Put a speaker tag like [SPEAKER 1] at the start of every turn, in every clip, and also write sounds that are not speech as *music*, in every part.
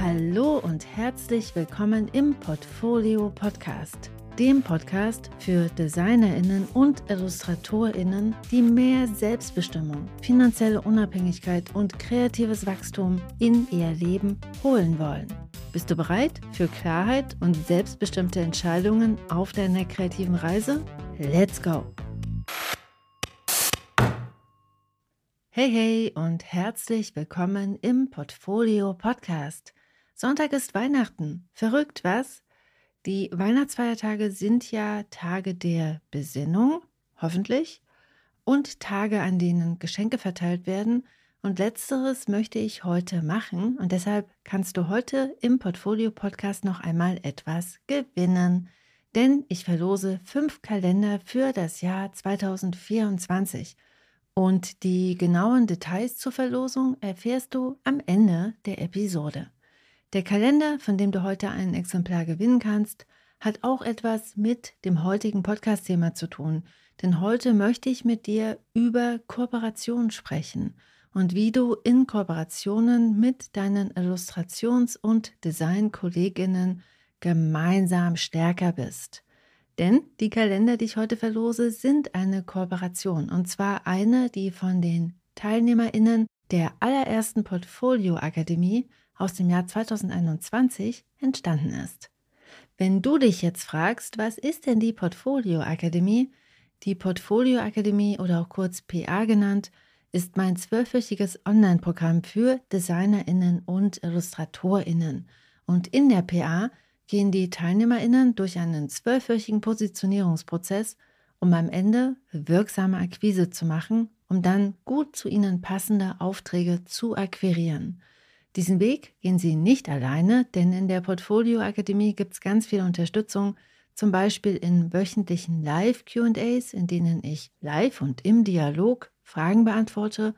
[SPEAKER 1] Hallo und herzlich willkommen im Portfolio Podcast, dem Podcast für Designerinnen und Illustratorinnen, die mehr Selbstbestimmung, finanzielle Unabhängigkeit und kreatives Wachstum in ihr Leben holen wollen. Bist du bereit für Klarheit und selbstbestimmte Entscheidungen auf deiner kreativen Reise? Let's go! Hey, hey und herzlich willkommen im Portfolio Podcast. Sonntag ist Weihnachten. Verrückt, was? Die Weihnachtsfeiertage sind ja Tage der Besinnung, hoffentlich, und Tage, an denen Geschenke verteilt werden. Und letzteres möchte ich heute machen und deshalb kannst du heute im Portfolio Podcast noch einmal etwas gewinnen. Denn ich verlose fünf Kalender für das Jahr 2024. Und die genauen Details zur Verlosung erfährst du am Ende der Episode. Der Kalender, von dem du heute ein Exemplar gewinnen kannst, hat auch etwas mit dem heutigen Podcast-Thema zu tun. Denn heute möchte ich mit dir über Kooperation sprechen und wie du in Kooperationen mit deinen Illustrations- und Designkolleginnen gemeinsam stärker bist. Denn die Kalender, die ich heute verlose, sind eine Kooperation. Und zwar eine, die von den TeilnehmerInnen der allerersten Portfolio Akademie aus dem Jahr 2021 entstanden ist. Wenn du dich jetzt fragst, was ist denn die Portfolio Akademie? Die Portfolio Akademie oder auch kurz PA genannt, ist mein zwölfwöchiges Online-Programm für DesignerInnen und IllustratorInnen. Und in der PA gehen die TeilnehmerInnen durch einen zwölfwöchigen Positionierungsprozess, um am Ende wirksame Akquise zu machen, um dann gut zu ihnen passende Aufträge zu akquirieren. Diesen Weg gehen sie nicht alleine, denn in der Portfolio Akademie gibt es ganz viel Unterstützung, zum Beispiel in wöchentlichen Live-QAs, in denen ich live und im Dialog Fragen beantworte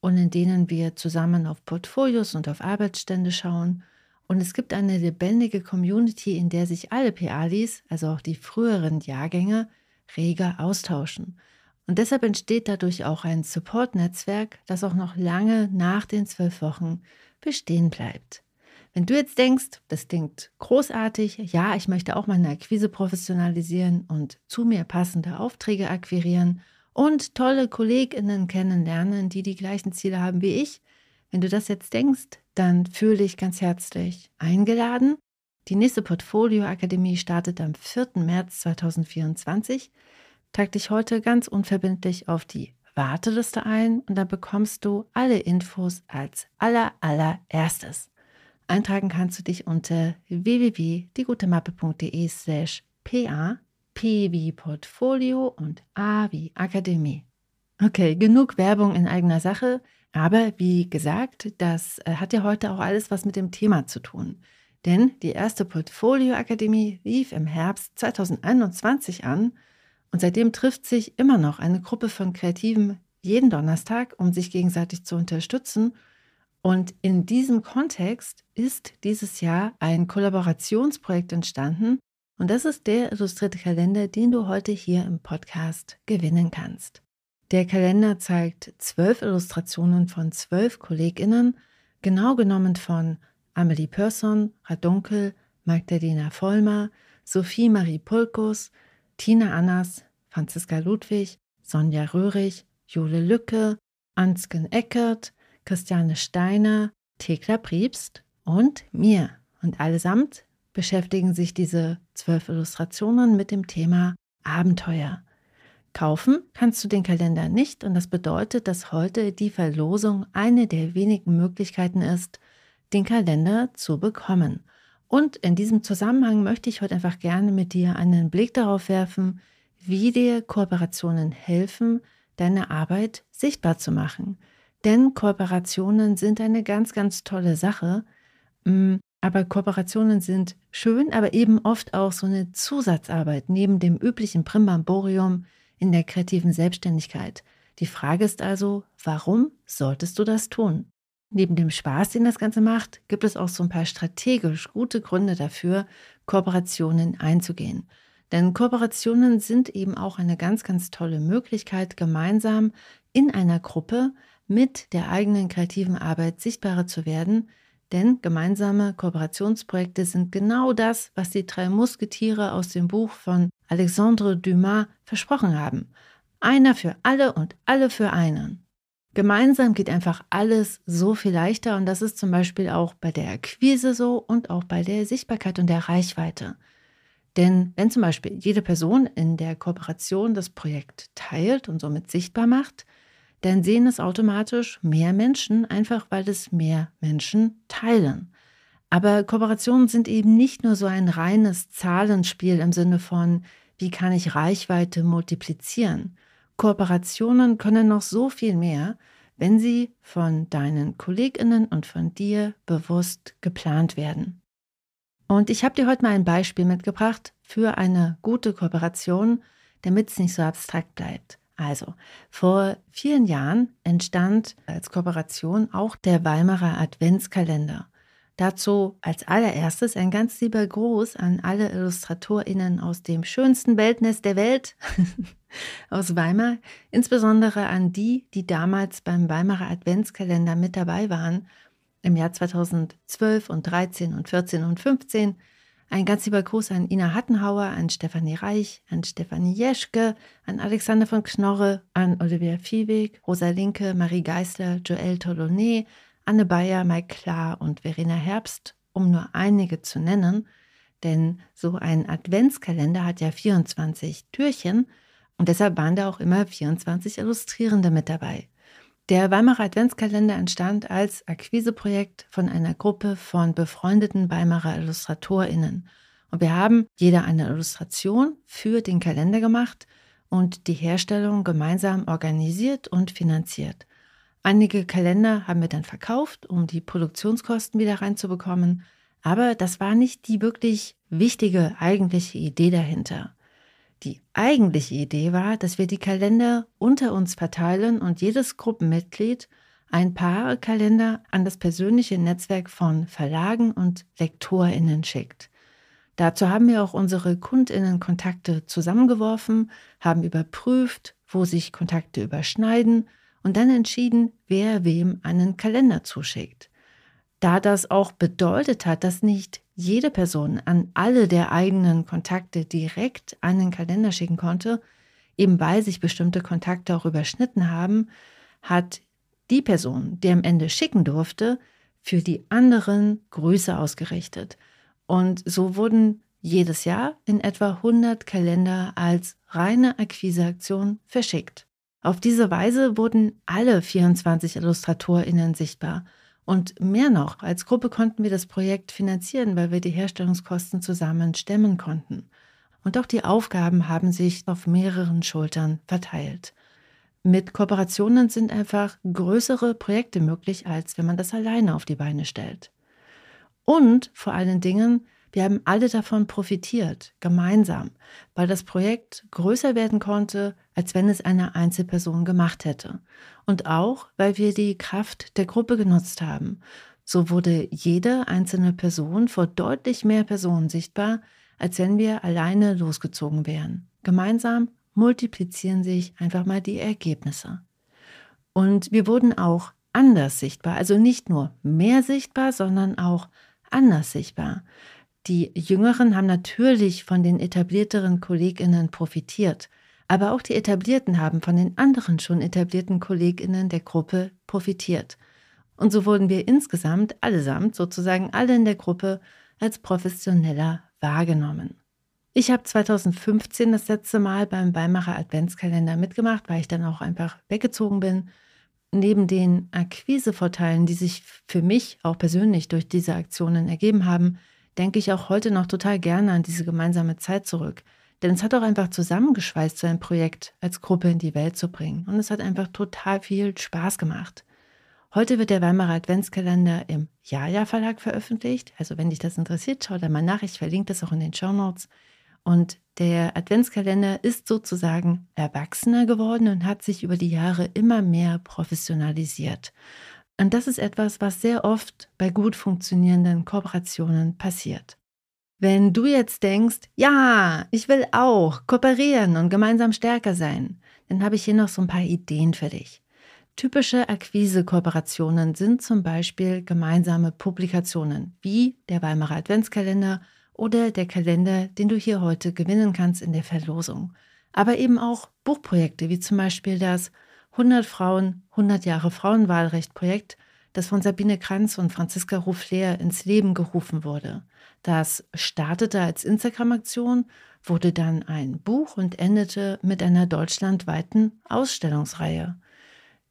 [SPEAKER 1] und in denen wir zusammen auf Portfolios und auf Arbeitsstände schauen und es gibt eine lebendige Community, in der sich alle PALis, also auch die früheren Jahrgänge, reger austauschen. Und deshalb entsteht dadurch auch ein Support-Netzwerk, das auch noch lange nach den zwölf Wochen bestehen bleibt. Wenn du jetzt denkst, das klingt großartig, ja, ich möchte auch meine Akquise professionalisieren und zu mir passende Aufträge akquirieren und tolle KollegInnen kennenlernen, die die gleichen Ziele haben wie ich, wenn du das jetzt denkst, dann fühle dich ganz herzlich eingeladen. Die nächste Portfolio Akademie startet am 4. März 2024. Trag dich heute ganz unverbindlich auf die Warteliste ein und dann bekommst du alle Infos als aller allererstes. Eintragen kannst du dich unter www.diegutemappe.de slash pa, p wie Portfolio und a wie Akademie. Okay, genug Werbung in eigener Sache. Aber wie gesagt, das äh, hat ja heute auch alles was mit dem Thema zu tun. Denn die erste Portfolio-Akademie lief im Herbst 2021 an und seitdem trifft sich immer noch eine Gruppe von Kreativen jeden Donnerstag, um sich gegenseitig zu unterstützen. Und in diesem Kontext ist dieses Jahr ein Kollaborationsprojekt entstanden und das ist der illustrierte Kalender, den du heute hier im Podcast gewinnen kannst. Der Kalender zeigt zwölf Illustrationen von zwölf KollegInnen, genau genommen von Amelie Persson, Radunkel, Magdalena Vollmer, Sophie Marie Pulkus, Tina Annas, Franziska Ludwig, Sonja Röhrig, Jule Lücke, Ansken Eckert, Christiane Steiner, Thekla Priebst und mir. Und allesamt beschäftigen sich diese zwölf Illustrationen mit dem Thema Abenteuer. Kaufen kannst du den Kalender nicht und das bedeutet, dass heute die Verlosung eine der wenigen Möglichkeiten ist, den Kalender zu bekommen. Und in diesem Zusammenhang möchte ich heute einfach gerne mit dir einen Blick darauf werfen, wie dir Kooperationen helfen, deine Arbeit sichtbar zu machen. Denn Kooperationen sind eine ganz, ganz tolle Sache. Mm, aber Kooperationen sind schön, aber eben oft auch so eine Zusatzarbeit neben dem üblichen Primbamborium, in der kreativen Selbstständigkeit. Die Frage ist also, warum solltest du das tun? Neben dem Spaß, den das Ganze macht, gibt es auch so ein paar strategisch gute Gründe dafür, Kooperationen einzugehen. Denn Kooperationen sind eben auch eine ganz, ganz tolle Möglichkeit, gemeinsam in einer Gruppe mit der eigenen kreativen Arbeit sichtbarer zu werden, denn gemeinsame Kooperationsprojekte sind genau das, was die drei Musketiere aus dem Buch von Alexandre Dumas versprochen haben. Einer für alle und alle für einen. Gemeinsam geht einfach alles so viel leichter und das ist zum Beispiel auch bei der Akquise so und auch bei der Sichtbarkeit und der Reichweite. Denn wenn zum Beispiel jede Person in der Kooperation das Projekt teilt und somit sichtbar macht, dann sehen es automatisch mehr Menschen, einfach weil es mehr Menschen teilen. Aber Kooperationen sind eben nicht nur so ein reines Zahlenspiel im Sinne von, wie kann ich Reichweite multiplizieren. Kooperationen können noch so viel mehr, wenn sie von deinen Kolleginnen und von dir bewusst geplant werden. Und ich habe dir heute mal ein Beispiel mitgebracht für eine gute Kooperation, damit es nicht so abstrakt bleibt. Also, vor vielen Jahren entstand als Kooperation auch der Weimarer Adventskalender. Dazu als allererstes ein ganz lieber Gruß an alle IllustratorInnen aus dem schönsten Weltnest der Welt, *laughs* aus Weimar, insbesondere an die, die damals beim Weimarer Adventskalender mit dabei waren, im Jahr 2012 und 13 und 14 und 15 ein ganz lieber Gruß an Ina Hattenhauer, an Stefanie Reich, an Stefanie Jeschke, an Alexander von Knorre, an Olivia Viehweg, Rosa Linke, Marie Geisler, Joël Tolonet, Anne Bayer, Mike Klar und Verena Herbst, um nur einige zu nennen. Denn so ein Adventskalender hat ja 24 Türchen und deshalb waren da auch immer 24 Illustrierende mit dabei. Der Weimarer Adventskalender entstand als Akquiseprojekt von einer Gruppe von befreundeten Weimarer IllustratorInnen. Und wir haben jeder eine Illustration für den Kalender gemacht und die Herstellung gemeinsam organisiert und finanziert. Einige Kalender haben wir dann verkauft, um die Produktionskosten wieder reinzubekommen. Aber das war nicht die wirklich wichtige eigentliche Idee dahinter. Die eigentliche Idee war, dass wir die Kalender unter uns verteilen und jedes Gruppenmitglied ein paar Kalender an das persönliche Netzwerk von Verlagen und Lektorinnen schickt. Dazu haben wir auch unsere Kundinnenkontakte zusammengeworfen, haben überprüft, wo sich Kontakte überschneiden und dann entschieden, wer wem einen Kalender zuschickt. Da das auch bedeutet hat, dass nicht jede Person an alle der eigenen Kontakte direkt einen Kalender schicken konnte, eben weil sich bestimmte Kontakte auch überschnitten haben, hat die Person, die am Ende schicken durfte, für die anderen Grüße ausgerichtet. Und so wurden jedes Jahr in etwa 100 Kalender als reine Akquiseaktion verschickt. Auf diese Weise wurden alle 24 IllustratorInnen sichtbar und mehr noch, als Gruppe konnten wir das Projekt finanzieren, weil wir die Herstellungskosten zusammen stemmen konnten. Und auch die Aufgaben haben sich auf mehreren Schultern verteilt. Mit Kooperationen sind einfach größere Projekte möglich, als wenn man das alleine auf die Beine stellt. Und vor allen Dingen wir haben alle davon profitiert, gemeinsam, weil das Projekt größer werden konnte, als wenn es eine Einzelperson gemacht hätte. Und auch, weil wir die Kraft der Gruppe genutzt haben. So wurde jede einzelne Person vor deutlich mehr Personen sichtbar, als wenn wir alleine losgezogen wären. Gemeinsam multiplizieren sich einfach mal die Ergebnisse. Und wir wurden auch anders sichtbar, also nicht nur mehr sichtbar, sondern auch anders sichtbar. Die Jüngeren haben natürlich von den etablierteren Kolleginnen profitiert, aber auch die Etablierten haben von den anderen schon etablierten Kolleginnen der Gruppe profitiert. Und so wurden wir insgesamt allesamt, sozusagen alle in der Gruppe, als professioneller wahrgenommen. Ich habe 2015 das letzte Mal beim Weimarer Adventskalender mitgemacht, weil ich dann auch einfach weggezogen bin. Neben den Akquisevorteilen, die sich für mich auch persönlich durch diese Aktionen ergeben haben, denke ich auch heute noch total gerne an diese gemeinsame Zeit zurück. Denn es hat auch einfach zusammengeschweißt, so ein Projekt als Gruppe in die Welt zu bringen. Und es hat einfach total viel Spaß gemacht. Heute wird der Weimarer Adventskalender im Jaja Verlag veröffentlicht. Also wenn dich das interessiert, schau da mal nach. Ich verlinke das auch in den Show Notes. Und der Adventskalender ist sozusagen erwachsener geworden und hat sich über die Jahre immer mehr professionalisiert. Und das ist etwas, was sehr oft bei gut funktionierenden Kooperationen passiert. Wenn du jetzt denkst, ja, ich will auch kooperieren und gemeinsam stärker sein, dann habe ich hier noch so ein paar Ideen für dich. Typische Akquise-Kooperationen sind zum Beispiel gemeinsame Publikationen wie der Weimarer Adventskalender oder der Kalender, den du hier heute gewinnen kannst in der Verlosung. Aber eben auch Buchprojekte wie zum Beispiel das 100 Frauen, 100 Jahre Frauenwahlrecht-Projekt, das von Sabine Kranz und Franziska Ruffler ins Leben gerufen wurde. Das startete als Instagram-Aktion, wurde dann ein Buch und endete mit einer deutschlandweiten Ausstellungsreihe.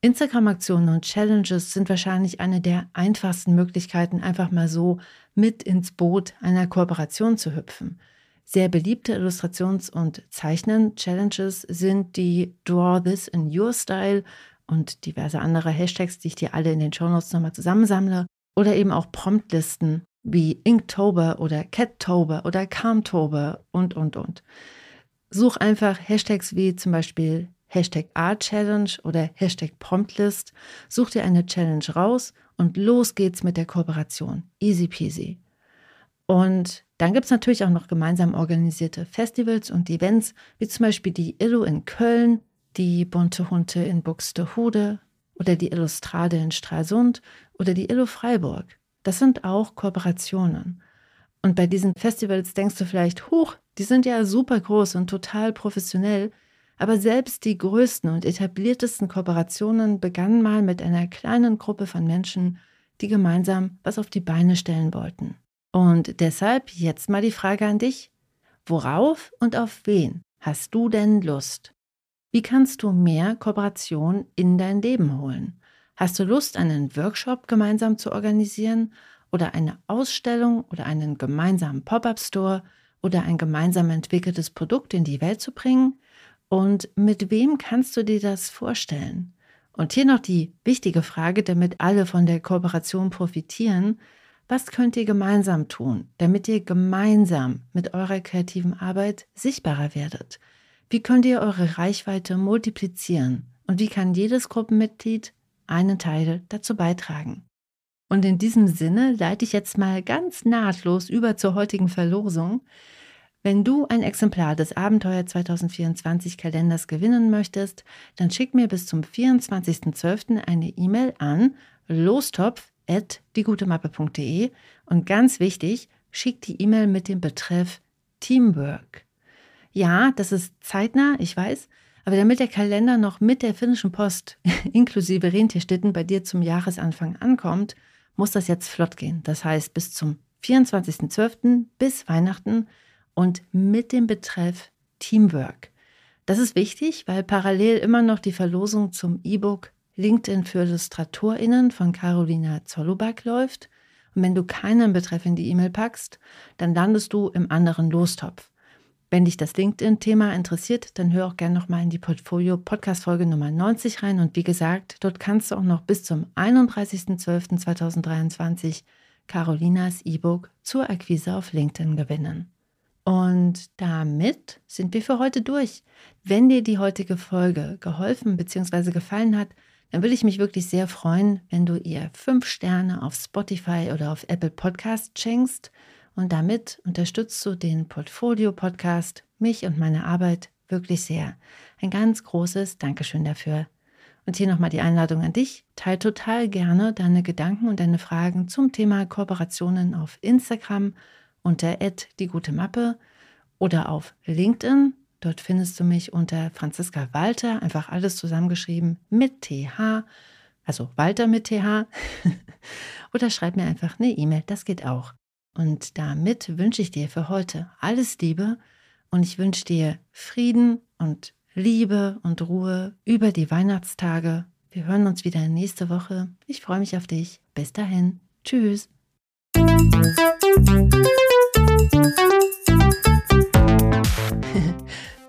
[SPEAKER 1] Instagram-Aktionen und Challenges sind wahrscheinlich eine der einfachsten Möglichkeiten, einfach mal so mit ins Boot einer Kooperation zu hüpfen. Sehr beliebte Illustrations- und Zeichnen-Challenges sind die Draw This in Your Style und diverse andere Hashtags, die ich dir alle in den Shownotes nochmal zusammensammle, oder eben auch Promptlisten wie Inktober oder Cattober oder Calmtober und, und, und. Such einfach Hashtags wie zum Beispiel Hashtag Art-Challenge oder Hashtag Promptlist. Such dir eine Challenge raus und los geht's mit der Kooperation. Easy peasy. Und dann gibt es natürlich auch noch gemeinsam organisierte Festivals und Events, wie zum Beispiel die Illu in Köln, die Bunte Hunte in Buxtehude oder die Illustrade in Stralsund oder die Illu Freiburg. Das sind auch Kooperationen. Und bei diesen Festivals denkst du vielleicht, huch, die sind ja super groß und total professionell. Aber selbst die größten und etabliertesten Kooperationen begannen mal mit einer kleinen Gruppe von Menschen, die gemeinsam was auf die Beine stellen wollten. Und deshalb jetzt mal die Frage an dich. Worauf und auf wen hast du denn Lust? Wie kannst du mehr Kooperation in dein Leben holen? Hast du Lust, einen Workshop gemeinsam zu organisieren oder eine Ausstellung oder einen gemeinsamen Pop-up-Store oder ein gemeinsam entwickeltes Produkt in die Welt zu bringen? Und mit wem kannst du dir das vorstellen? Und hier noch die wichtige Frage, damit alle von der Kooperation profitieren. Was könnt ihr gemeinsam tun, damit ihr gemeinsam mit eurer kreativen Arbeit sichtbarer werdet? Wie könnt ihr eure Reichweite multiplizieren? Und wie kann jedes Gruppenmitglied einen Teil dazu beitragen? Und in diesem Sinne leite ich jetzt mal ganz nahtlos über zur heutigen Verlosung. Wenn du ein Exemplar des Abenteuer 2024 Kalenders gewinnen möchtest, dann schick mir bis zum 24.12. eine E-Mail an lostopf.diegutemappe.de und ganz wichtig, schick die E-Mail mit dem Betreff Teamwork. Ja, das ist zeitnah, ich weiß, aber damit der Kalender noch mit der finnischen Post *laughs* inklusive Rentierstitten bei dir zum Jahresanfang ankommt, muss das jetzt flott gehen. Das heißt, bis zum 24.12. bis Weihnachten und mit dem Betreff Teamwork. Das ist wichtig, weil parallel immer noch die Verlosung zum E-Book LinkedIn für IllustratorInnen von Carolina Zolluback läuft. Und wenn du keinen Betreff in die E-Mail packst, dann landest du im anderen Lostopf. Wenn dich das LinkedIn-Thema interessiert, dann hör auch gerne nochmal in die Portfolio-Podcast-Folge Nummer 90 rein. Und wie gesagt, dort kannst du auch noch bis zum 31.12.2023 Carolinas E-Book zur Akquise auf LinkedIn gewinnen. Und damit sind wir für heute durch. Wenn dir die heutige Folge geholfen bzw. gefallen hat, dann würde ich mich wirklich sehr freuen, wenn du ihr fünf Sterne auf Spotify oder auf Apple Podcast schenkst. Und damit unterstützt du den Portfolio-Podcast, mich und meine Arbeit wirklich sehr. Ein ganz großes Dankeschön dafür. Und hier nochmal die Einladung an dich. Teil total gerne deine Gedanken und deine Fragen zum Thema Kooperationen auf Instagram unter die gute Mappe oder auf LinkedIn. Dort findest du mich unter Franziska Walter, einfach alles zusammengeschrieben mit TH, also Walter mit TH. *laughs* oder schreib mir einfach eine E-Mail, das geht auch. Und damit wünsche ich dir für heute alles Liebe und ich wünsche dir Frieden und Liebe und Ruhe über die Weihnachtstage. Wir hören uns wieder nächste Woche. Ich freue mich auf dich. Bis dahin. Tschüss.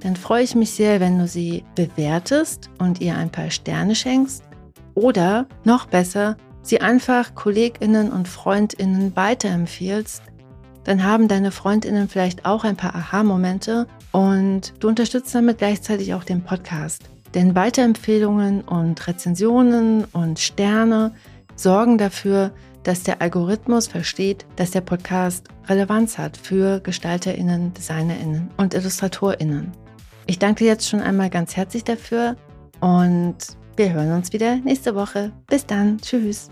[SPEAKER 1] dann freue ich mich sehr, wenn du sie bewertest und ihr ein paar Sterne schenkst. Oder noch besser, sie einfach Kolleginnen und Freundinnen weiterempfiehlst, dann haben deine Freundinnen vielleicht auch ein paar Aha-Momente und du unterstützt damit gleichzeitig auch den Podcast. Denn Weiterempfehlungen und Rezensionen und Sterne sorgen dafür, dass der Algorithmus versteht, dass der Podcast Relevanz hat für Gestalterinnen, Designerinnen und Illustratorinnen. Ich danke dir jetzt schon einmal ganz herzlich dafür und wir hören uns wieder nächste Woche. Bis dann. Tschüss.